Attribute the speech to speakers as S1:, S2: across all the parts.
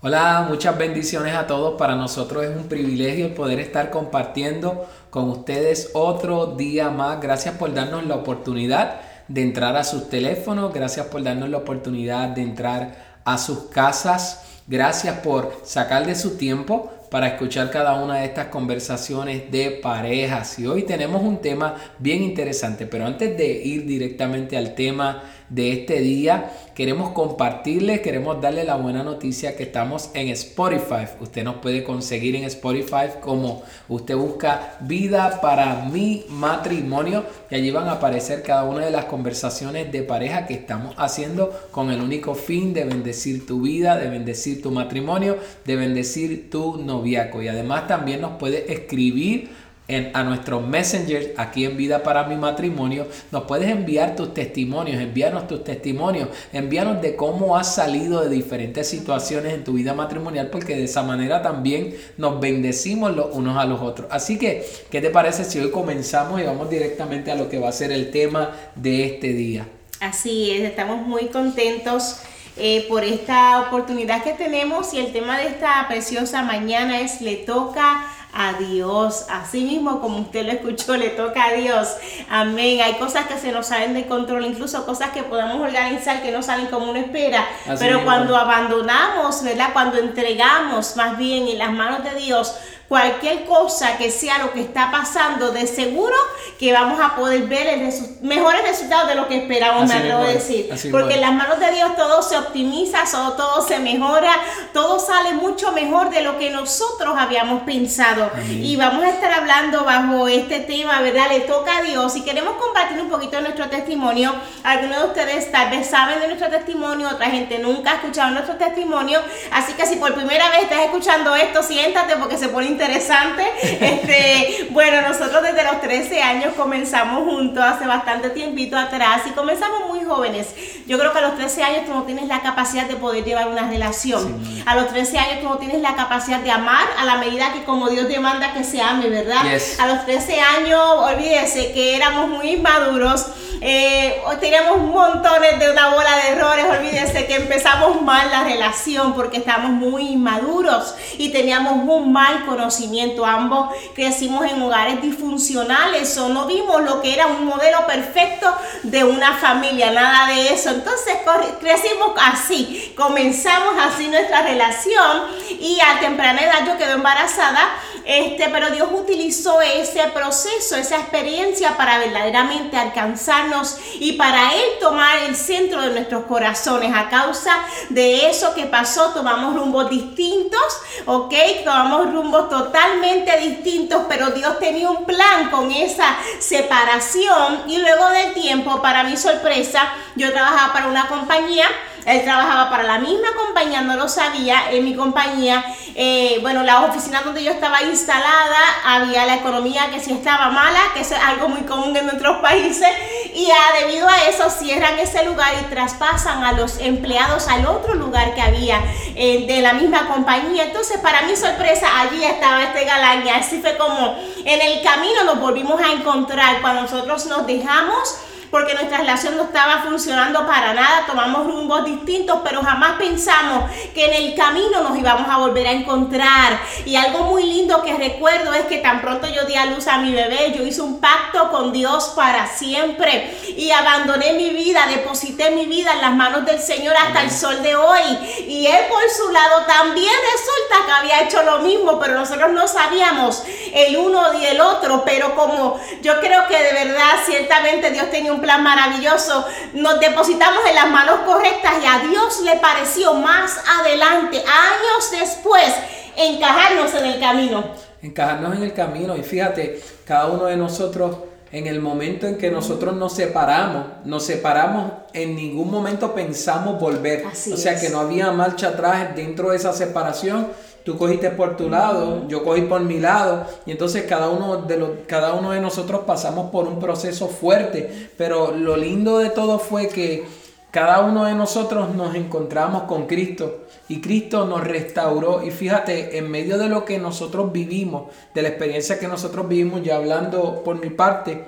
S1: Hola, muchas bendiciones a todos. Para nosotros es un privilegio el poder estar compartiendo con ustedes otro día más. Gracias por darnos la oportunidad de entrar a sus teléfonos. Gracias por darnos la oportunidad de entrar a sus casas. Gracias por sacar de su tiempo para escuchar cada una de estas conversaciones de parejas. Y hoy tenemos un tema bien interesante, pero antes de ir directamente al tema de este día, queremos compartirles, queremos darle la buena noticia que estamos en Spotify. Usted nos puede conseguir en Spotify como usted busca vida para mi matrimonio y allí van a aparecer cada una de las conversaciones de pareja que estamos haciendo con el único fin de bendecir tu vida, de bendecir tu matrimonio, de bendecir tu noviaco. Y además también nos puede escribir a nuestro messenger aquí en Vida para mi matrimonio. Nos puedes enviar tus testimonios, envíanos tus testimonios, envíanos de cómo has salido de diferentes situaciones en tu vida matrimonial, porque de esa manera también nos bendecimos los unos a los otros. Así que, ¿qué te parece si hoy comenzamos y vamos directamente a lo que va a ser el tema de este día?
S2: Así es, estamos muy contentos. Eh, por esta oportunidad que tenemos y el tema de esta preciosa mañana es le toca a Dios. Así mismo como usted lo escuchó, le toca a Dios. Amén. Hay cosas que se nos salen de control, incluso cosas que podemos organizar que no salen como uno espera. Pero cuando abandonamos, ¿verdad? Cuando entregamos más bien en las manos de Dios, cualquier cosa que sea lo que está pasando, de seguro que vamos a poder ver el mejores resultados de lo que esperamos, me atrevo a decir. Porque en las manos de Dios todo se optimiza, todo, se mejora, todo sale mucho mejor de lo que nosotros habíamos pensado. Y vamos a estar hablando bajo este tema, ¿verdad? Le toca a Dios y queremos compartir un poquito nuestro testimonio. Algunos de ustedes tal vez saben de nuestro testimonio, otra gente nunca ha escuchado nuestro testimonio. Así que si por primera vez estás escuchando esto, siéntate porque se pone interesante. Este, bueno, nosotros desde los 13 años comenzamos juntos hace bastante tiempito atrás y comenzamos muy jóvenes. Yo creo que a los 13 años tú no tienes la capacidad de poder llevar una relación. A los 13 años tú no tienes la capacidad de amar a la medida que como Dios demanda que se ame, ¿verdad? A los 13 años, olvídese que éramos muy maduros eh, teníamos montones de una bola de errores. Olvídense que empezamos mal la relación porque estábamos muy inmaduros y teníamos un mal conocimiento. Ambos crecimos en hogares disfuncionales o no vimos lo que era un modelo perfecto de una familia, nada de eso. Entonces crecimos así, comenzamos así nuestra relación y a temprana edad yo quedé embarazada este, pero Dios utilizó ese proceso, esa experiencia para verdaderamente alcanzarnos y para Él tomar el centro de nuestros corazones. A causa de eso que pasó, tomamos rumbos distintos, ¿ok? Tomamos rumbos totalmente distintos, pero Dios tenía un plan con esa separación y luego del tiempo, para mi sorpresa, yo trabajaba para una compañía él trabajaba para la misma compañía, no lo sabía. En mi compañía, eh, bueno, la oficina donde yo estaba instalada, había la economía que sí estaba mala, que es algo muy común en nuestros países. Y debido a eso cierran ese lugar y traspasan a los empleados al otro lugar que había eh, de la misma compañía. Entonces, para mi sorpresa, allí estaba este galán y así fue como en el camino nos volvimos a encontrar cuando nosotros nos dejamos porque nuestra relación no estaba funcionando para nada, tomamos rumbos distintos, pero jamás pensamos que en el camino nos íbamos a volver a encontrar. Y algo muy lindo que recuerdo es que tan pronto yo di a luz a mi bebé, yo hice un pacto con Dios para siempre y abandoné mi vida, deposité mi vida en las manos del Señor hasta el sol de hoy. Y Él por su lado también resulta que había hecho lo mismo, pero nosotros no sabíamos el uno y el otro, pero como yo creo que de verdad, ciertamente Dios tenía un plan maravilloso, nos depositamos en las manos correctas y a Dios le pareció más adelante, años después, encajarnos en el camino.
S1: Encajarnos en el camino y fíjate, cada uno de nosotros en el momento en que nosotros nos separamos, nos separamos, en ningún momento pensamos volver. o sea que no había marcha atrás dentro de esa separación tú cogiste por tu lado, yo cogí por mi lado, y entonces cada uno de los, cada uno de nosotros pasamos por un proceso fuerte, pero lo lindo de todo fue que cada uno de nosotros nos encontramos con Cristo. Y Cristo nos restauró. Y fíjate, en medio de lo que nosotros vivimos, de la experiencia que nosotros vivimos, ya hablando por mi parte,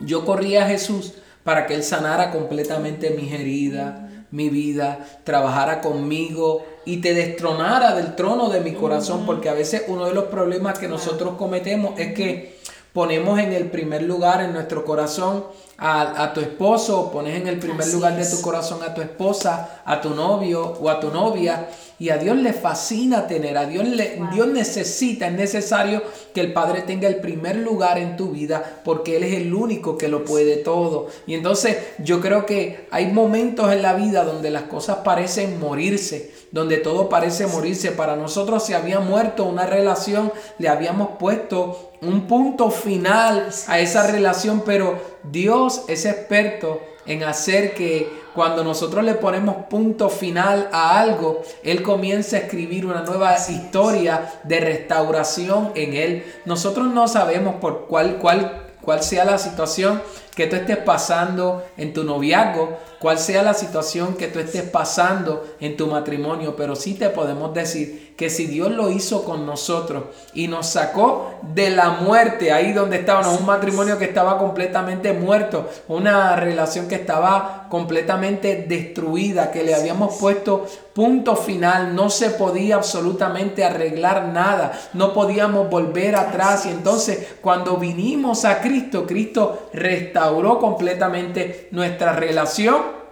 S1: yo corrí a Jesús para que Él sanara completamente mis heridas, mi vida, trabajara conmigo y te destronara del trono de mi corazón, porque a veces uno de los problemas que nosotros cometemos es que ponemos en el primer lugar en nuestro corazón a, tu esposo, pones en el primer lugar de tu corazón a tu esposa, a tu novio o a tu novia. Y a Dios le fascina tener, a Dios, le, Dios necesita, es necesario que el Padre tenga el primer lugar en tu vida porque Él es el único que lo puede todo. Y entonces yo creo que hay momentos en la vida donde las cosas parecen morirse, donde todo parece morirse. Para nosotros se había muerto una relación, le habíamos puesto un punto final a esa relación, pero Dios es experto en hacer que cuando nosotros le ponemos punto final a algo, Él comienza a escribir una nueva historia de restauración en Él. Nosotros no sabemos por cuál, cuál, cuál sea la situación que tú estés pasando en tu noviazgo, cuál sea la situación que tú estés pasando en tu matrimonio, pero sí te podemos decir que si Dios lo hizo con nosotros y nos sacó de la muerte, ahí donde estábamos, un matrimonio que estaba completamente muerto, una relación que estaba completamente destruida, que le habíamos puesto punto final, no se podía absolutamente arreglar nada, no podíamos volver atrás. Y entonces cuando vinimos a Cristo, Cristo restauró completamente nuestra relación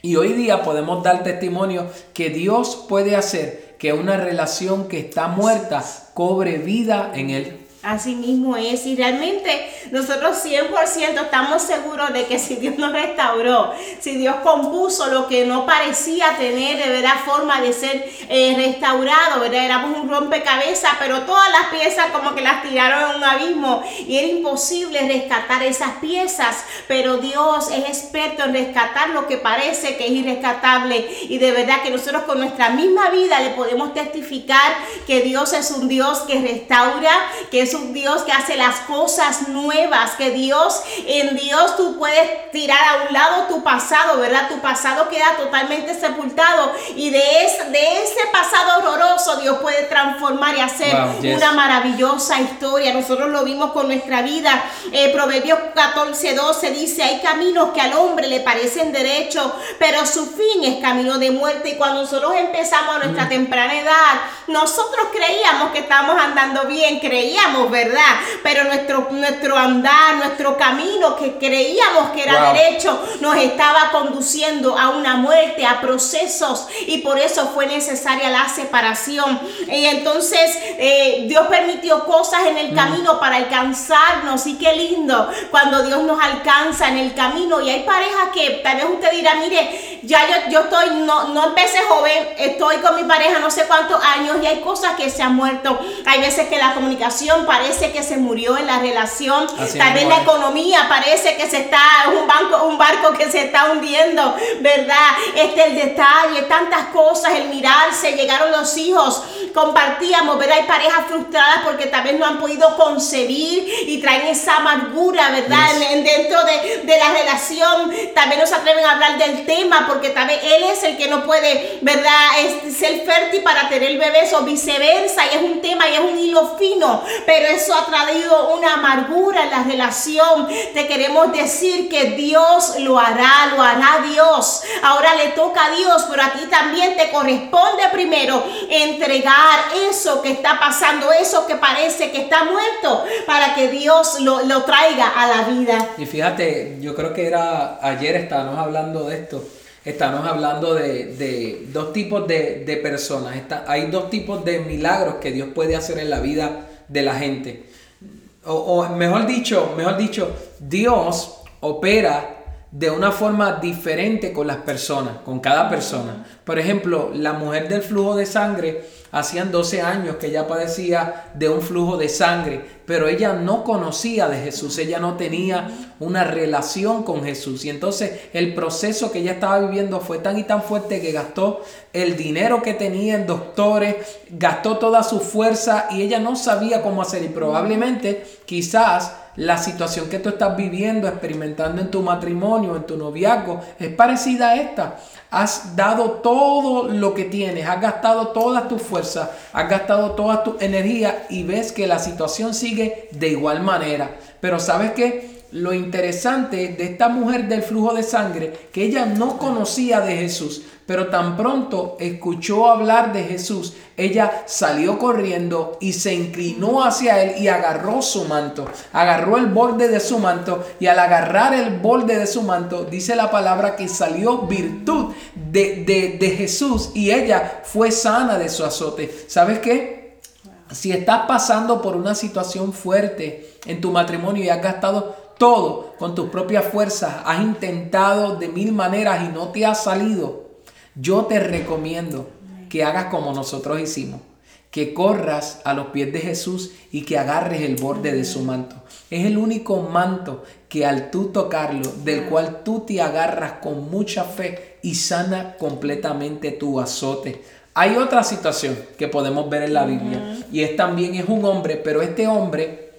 S1: y hoy día podemos dar testimonio que Dios puede hacer que una relación que está muerta cobre vida en Él.
S2: Así mismo es, y realmente nosotros 100% estamos seguros de que si Dios nos restauró, si Dios compuso lo que no parecía tener de verdad forma de ser eh, restaurado, ¿verdad? Éramos un rompecabezas, pero todas las piezas como que las tiraron en un abismo y era imposible rescatar esas piezas, pero Dios es experto en rescatar lo que parece que es irrescatable y de verdad que nosotros con nuestra misma vida le podemos testificar que Dios es un Dios que restaura, que es un Dios que hace las cosas nuevas, que Dios, en Dios tú puedes tirar a un lado tu pasado, ¿verdad? Tu pasado queda totalmente sepultado y de ese, de ese pasado horroroso Dios puede transformar y hacer una maravillosa historia. Nosotros lo vimos con nuestra vida. Eh, Proverbios 14, 12 dice, hay caminos que al hombre le parecen derechos, pero su fin es camino de muerte. Y cuando nosotros empezamos a nuestra mm. temprana edad, nosotros creíamos que estábamos andando bien, creíamos ¿verdad? Pero nuestro, nuestro andar, nuestro camino que creíamos que era derecho, nos estaba conduciendo a una muerte, a procesos, y por eso fue necesaria la separación. Y entonces eh, Dios permitió cosas en el mm. camino para alcanzarnos, y qué lindo cuando Dios nos alcanza en el camino. Y hay parejas que tal vez usted dirá, mire, ya yo, yo estoy, no, no empecé joven, estoy con mi pareja no sé cuántos años y hay cosas que se han muerto. Hay veces que la comunicación parece que se murió en la relación, tal vez la economía parece que se está, un, banco, un barco que se está hundiendo, ¿verdad? Este el detalle, tantas cosas, el mirarse, llegaron los hijos, compartíamos, ¿verdad? Hay parejas frustradas porque tal vez no han podido concebir y traen esa amargura, ¿verdad? dentro de, de, la relación, también no se atreven a hablar del tema porque tal vez él es el que no puede, ¿verdad? Es, ser fértil para tener bebés o viceversa y es un tema y es un hilo fino, pero eso ha traído una amargura en la relación. Te queremos decir que Dios lo hará, lo hará Dios. Ahora le toca a Dios, pero a ti también te corresponde primero entregar eso que está pasando, eso que parece que está muerto, para que Dios lo, traiga a la vida.
S1: Y fíjate, yo creo que era ayer estábamos hablando de esto. Estamos hablando de, dos tipos de, personas. hay dos tipos de milagros que Dios puede hacer en la vida de la gente. O, mejor dicho, mejor dicho, Dios opera de una forma diferente con las personas, con cada persona. Por ejemplo, la mujer del flujo de sangre, hacían 12 años que ella padecía de un flujo de sangre, pero ella no conocía de Jesús, ella no tenía una relación con Jesús. Y entonces el proceso que ella estaba viviendo fue tan y tan fuerte que gastó el dinero que tenía en doctores, gastó toda su fuerza y ella no sabía cómo hacer. Y probablemente, quizás, la situación que tú estás viviendo, experimentando en tu matrimonio, en tu noviazgo, es parecida a esta. Has dado todo lo que tienes, has gastado todas tus fuerzas, has gastado toda tu energía y ves que la situación sigue de igual manera. Pero sabes que lo interesante de esta mujer del flujo de sangre, que ella no conocía de Jesús, pero tan pronto escuchó hablar de Jesús, ella salió corriendo y se inclinó hacia él y agarró su manto, agarró el borde de su manto y al agarrar el borde de su manto, dice la palabra que salió virtud de, de, de Jesús y ella fue sana de su azote. ¿Sabes qué? Si estás pasando por una situación fuerte en tu matrimonio y has gastado todo con tus propias fuerzas, has intentado de mil maneras y no te ha salido, yo te recomiendo que hagas como nosotros hicimos, que corras a los pies de Jesús y que agarres el borde de su manto. Es el único manto que al tú tocarlo, del cual tú te agarras con mucha fe y sana completamente tu azote. Hay otra situación que podemos ver en la Biblia y es también es un hombre, pero este hombre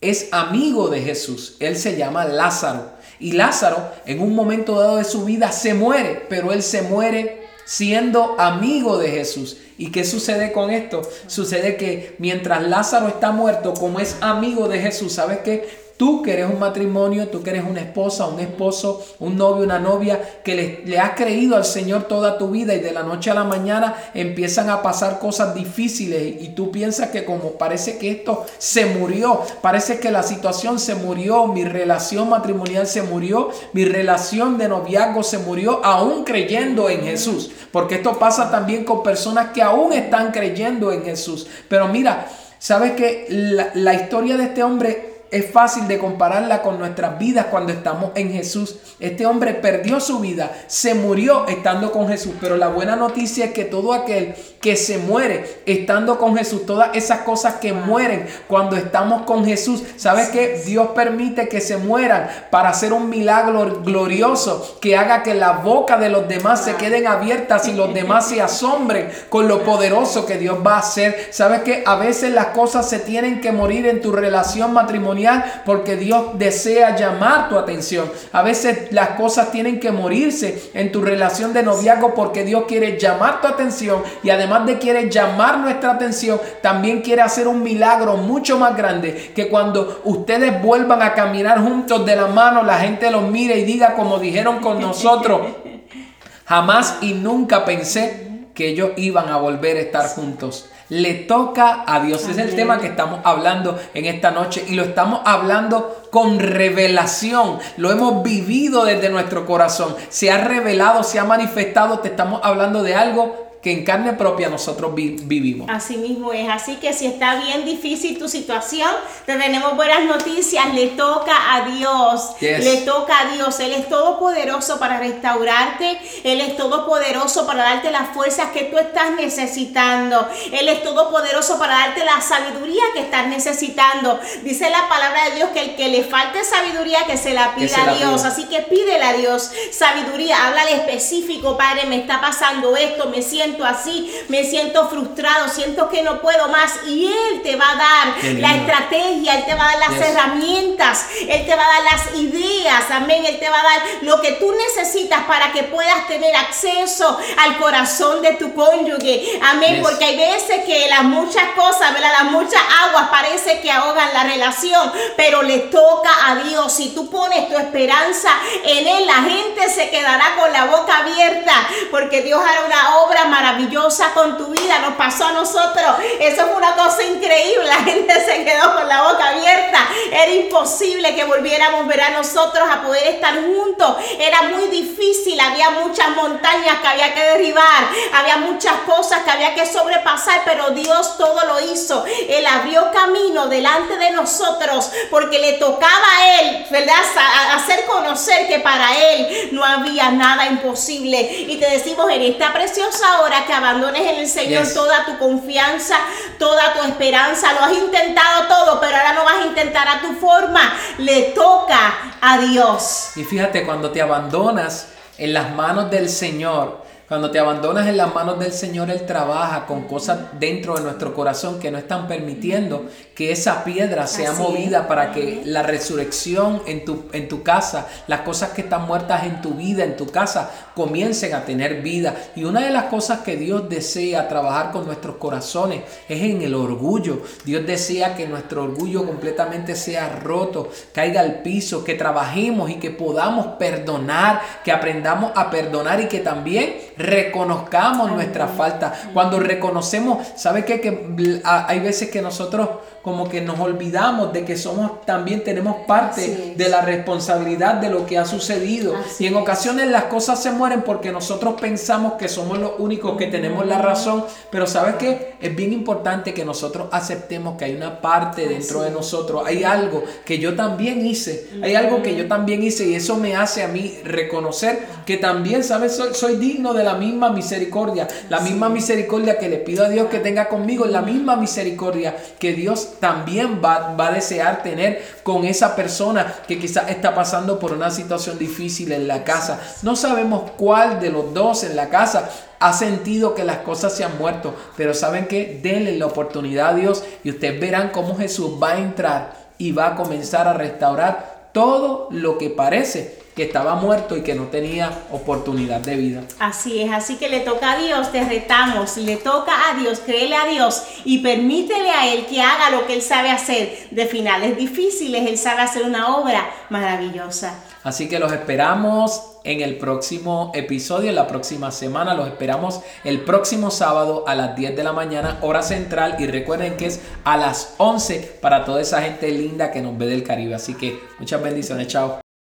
S1: es amigo de Jesús. Él se llama Lázaro. Y Lázaro en un momento dado de su vida se muere, pero él se muere siendo amigo de Jesús. ¿Y qué sucede con esto? Sucede que mientras Lázaro está muerto, como es amigo de Jesús, ¿sabes qué? Tú que eres un matrimonio, tú que eres una esposa, un esposo, un novio, una novia, que le, has creído al Señor toda tu vida y de la noche a la mañana empiezan a pasar cosas difíciles y tú piensas que como parece que esto se murió, parece que la situación se murió, mi relación matrimonial se murió, mi relación de noviazgo se murió, aún creyendo en Jesús. Porque esto pasa también con personas que aún están creyendo en Jesús. Pero mira, ¿sabes que la, la historia de este hombre es fácil de compararla con nuestras vidas cuando estamos en Jesús. Este hombre perdió su vida, se murió estando con Jesús, pero la buena noticia es que todo aquel que se muere estando con Jesús, todas esas cosas que mueren cuando estamos con Jesús, ¿sabes que Dios permite que se mueran para hacer un milagro glorioso que haga que la boca de los demás se queden abiertas y los demás se asombren con lo poderoso que Dios va a hacer. ¿Sabes que A veces las cosas se tienen que morir en tu relación matrimonial porque Dios desea llamar tu atención. A veces las cosas tienen que morirse en tu relación de noviazgo porque Dios quiere llamar tu atención y además de quiere llamar nuestra atención, también quiere hacer un milagro mucho más grande que cuando ustedes vuelvan a caminar juntos de la mano, la gente los mire y diga como dijeron con nosotros, jamás y nunca pensé que ellos iban a volver a estar juntos le toca a Dios. Es el tema que estamos hablando en esta noche y lo estamos hablando con revelación. Lo hemos vivido desde nuestro corazón. Se ha revelado, se ha manifestado. Te estamos hablando de algo que en carne propia nosotros vivimos.
S2: Así mismo es. Así que si está bien difícil tu situación, te tenemos buenas noticias. Le toca a Dios. Le toca a Dios. Él es todopoderoso para restaurarte. Él es todopoderoso para darte las fuerzas que tú estás necesitando. Él es todopoderoso para darte la sabiduría que estás necesitando. Dice la palabra de Dios que el que le falte sabiduría, que se la pida a Dios. Así que pídele a Dios sabiduría. Háblale específico, Padre, me está pasando esto, me siento así, me siento frustrado, siento que no puedo más. Y Él te va a dar la estrategia, Él te va a dar las herramientas, Él te va a dar las ideas, amén. Él te va a dar lo que tú necesitas para que puedas tener acceso al corazón de tu cónyuge, amén. Porque hay veces que las muchas cosas, las muchas aguas parece que ahogan la relación, pero le toca a Dios. Si tú pones tu esperanza en Él, la gente se quedará con la boca abierta, porque Dios hará una obra maravillosa maravillosa con tu vida, nos pasó a nosotros. Eso fue una cosa increíble. La gente se quedó con la boca abierta. Era imposible que volviéramos a ver a nosotros a poder estar juntos. Era muy difícil. Había muchas montañas que había que derribar. Había muchas cosas que había que sobrepasar, pero Dios todo lo hizo. Él abrió camino delante de nosotros porque le tocaba a Él, ¿verdad? Hacer conocer que para Él no había nada imposible. Y te decimos en esta preciosa hora que abandones en el Señor toda tu confianza, toda tu esperanza. Lo has intentado todo, pero ahora no vas a intentar a tu forma. Le toca a Dios.
S1: Y fíjate, cuando te abandonas en las manos del Señor, Cuando te abandonas en las manos del Señor, Él trabaja con cosas dentro de nuestro corazón que no están permitiendo que esa piedra sea movida para que la resurrección en tu, en tu casa, las cosas que están muertas en tu vida, en tu casa, comiencen a tener vida. Y una de las cosas que Dios desea trabajar con nuestros corazones es en el orgullo. Dios desea que nuestro orgullo completamente sea roto, caiga al piso, que trabajemos y que podamos perdonar, que aprendamos a perdonar y que también reconozcamos nuestra falta. Cuando reconocemos, ¿sabe qué? Que hay veces que nosotros como que nos olvidamos de que somos también tenemos parte de la responsabilidad de lo que ha sucedido. y en ocasiones las cosas se mueren porque nosotros pensamos que somos los únicos que tenemos la razón, pero sabes que es bien importante que nosotros aceptemos que hay una parte dentro de nosotros, hay algo que yo también hice, hay algo que yo también hice y eso me hace a mí reconocer que también, sabes, soy, soy digno de la misma misericordia, la misma misericordia que le pido a Dios que tenga conmigo, la misma misericordia que Dios también va, va a desear tener con esa persona que quizás está pasando por una situación difícil en la casa. No sabemos cuál de los dos en la casa ha sentido que las cosas se han muerto, pero saben que denle la oportunidad a Dios y ustedes verán cómo Jesús va a entrar y va a comenzar a restaurar todo lo que parece que estaba muerto y que no tenía oportunidad de vida.
S2: Así es, así que le toca a Dios, te retamos, le toca a Dios, créele a Dios y permítele a Él que haga lo que Él sabe hacer. De finales difíciles, Él sabe hacer una obra maravillosa.
S1: Así que los esperamos en el próximo episodio, en la próxima semana. Los esperamos el próximo sábado a las 10 de la mañana, hora central. Y recuerden que es a las 11 para toda esa gente linda que nos ve del Caribe. Así que muchas bendiciones, chao.